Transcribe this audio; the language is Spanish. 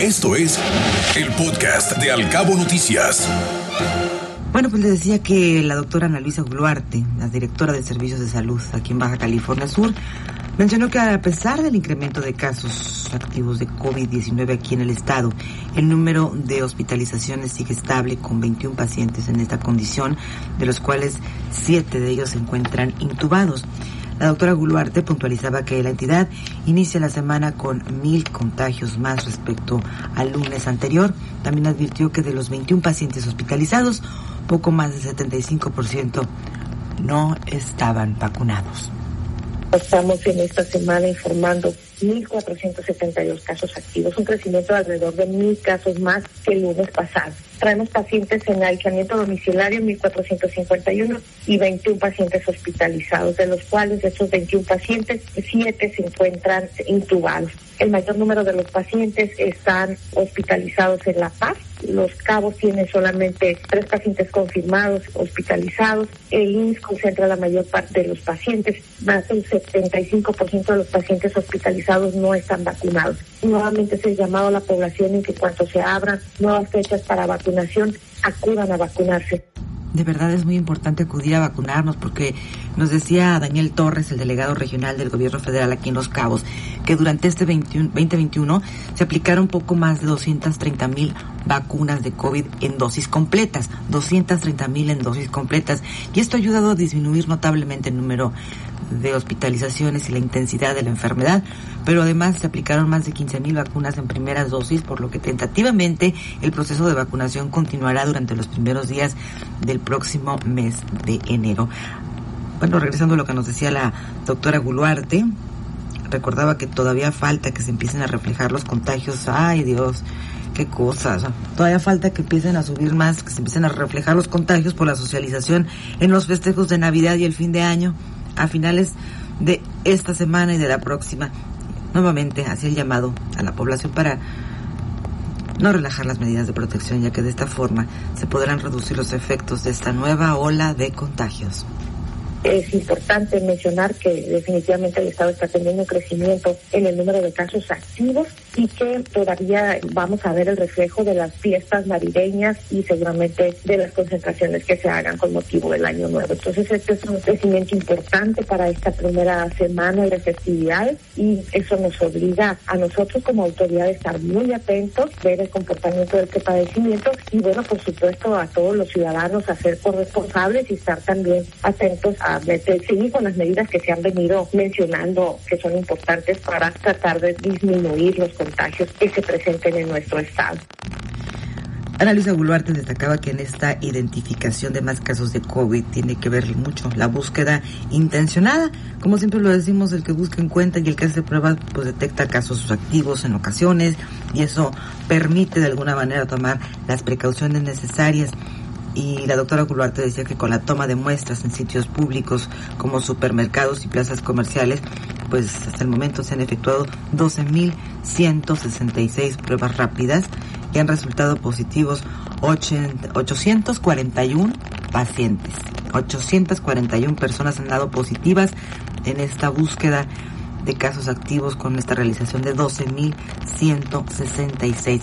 Esto es el podcast de Alcabo Noticias. Bueno, pues le decía que la doctora Ana Luisa Gluarte, la directora de Servicios de Salud aquí en Baja California Sur, mencionó que a pesar del incremento de casos activos de COVID-19 aquí en el estado, el número de hospitalizaciones sigue estable con 21 pacientes en esta condición, de los cuales 7 de ellos se encuentran intubados. La doctora Guluarte puntualizaba que la entidad inicia la semana con mil contagios más respecto al lunes anterior. También advirtió que de los 21 pacientes hospitalizados, poco más del 75% no estaban vacunados. Estamos en esta semana informando 1.472 casos activos, un crecimiento de alrededor de 1.000 casos más que el lunes pasado. Traemos pacientes en aislamiento domiciliario, 1.451, y 21 pacientes hospitalizados, de los cuales de esos 21 pacientes, 7 se encuentran intubados. El mayor número de los pacientes están hospitalizados en La Paz. Los Cabos tienen solamente tres pacientes confirmados, hospitalizados. El INS concentra la mayor parte de los pacientes. Más del 75% de los pacientes hospitalizados no están vacunados. Nuevamente es el llamado a la población en que cuando se abran nuevas fechas para vacunación, acudan a vacunarse de verdad es muy importante acudir a vacunarnos porque nos decía Daniel Torres, el delegado regional del gobierno federal aquí en Los Cabos, que durante este 2021 se aplicaron poco más de 230 mil vacunas de COVID en dosis completas, 230 mil en dosis completas. Y esto ha ayudado a disminuir notablemente el número de hospitalizaciones y la intensidad de la enfermedad, pero además se aplicaron más de 15 mil vacunas en primeras dosis, por lo que tentativamente el proceso de vacunación continuará durante los primeros días del próximo mes de enero. Bueno, regresando a lo que nos decía la doctora Guluarte, recordaba que todavía falta que se empiecen a reflejar los contagios. Ay Dios, qué cosas. Todavía falta que empiecen a subir más, que se empiecen a reflejar los contagios por la socialización en los festejos de Navidad y el fin de año a finales de esta semana y de la próxima. Nuevamente hacia el llamado a la población para no relajar las medidas de protección, ya que de esta forma se podrán reducir los efectos de esta nueva ola de contagios. Es importante mencionar que definitivamente el Estado está teniendo un crecimiento en el número de casos activos y que todavía vamos a ver el reflejo de las fiestas navideñas y seguramente de las concentraciones que se hagan con motivo del Año Nuevo. Entonces, este es un crecimiento importante para esta primera semana de festividades y eso nos obliga a nosotros como autoridad a estar muy atentos, ver el comportamiento de este padecimiento y, bueno, por supuesto, a todos los ciudadanos a ser corresponsables y estar también atentos a seguir con las medidas que se han venido mencionando que son importantes para tratar de disminuir los contagios que se presenten en nuestro estado. Ana Luisa Buluarte destacaba que en esta identificación de más casos de COVID tiene que ver mucho la búsqueda intencionada. Como siempre lo decimos, el que busca encuentra y el que hace pruebas pues detecta casos activos en ocasiones y eso permite de alguna manera tomar las precauciones necesarias y la doctora Guluarte decía que con la toma de muestras en sitios públicos como supermercados y plazas comerciales, pues hasta el momento se han efectuado 12.166 pruebas rápidas y han resultado positivos 841 pacientes. 841 personas han dado positivas en esta búsqueda de casos activos con esta realización de 12.166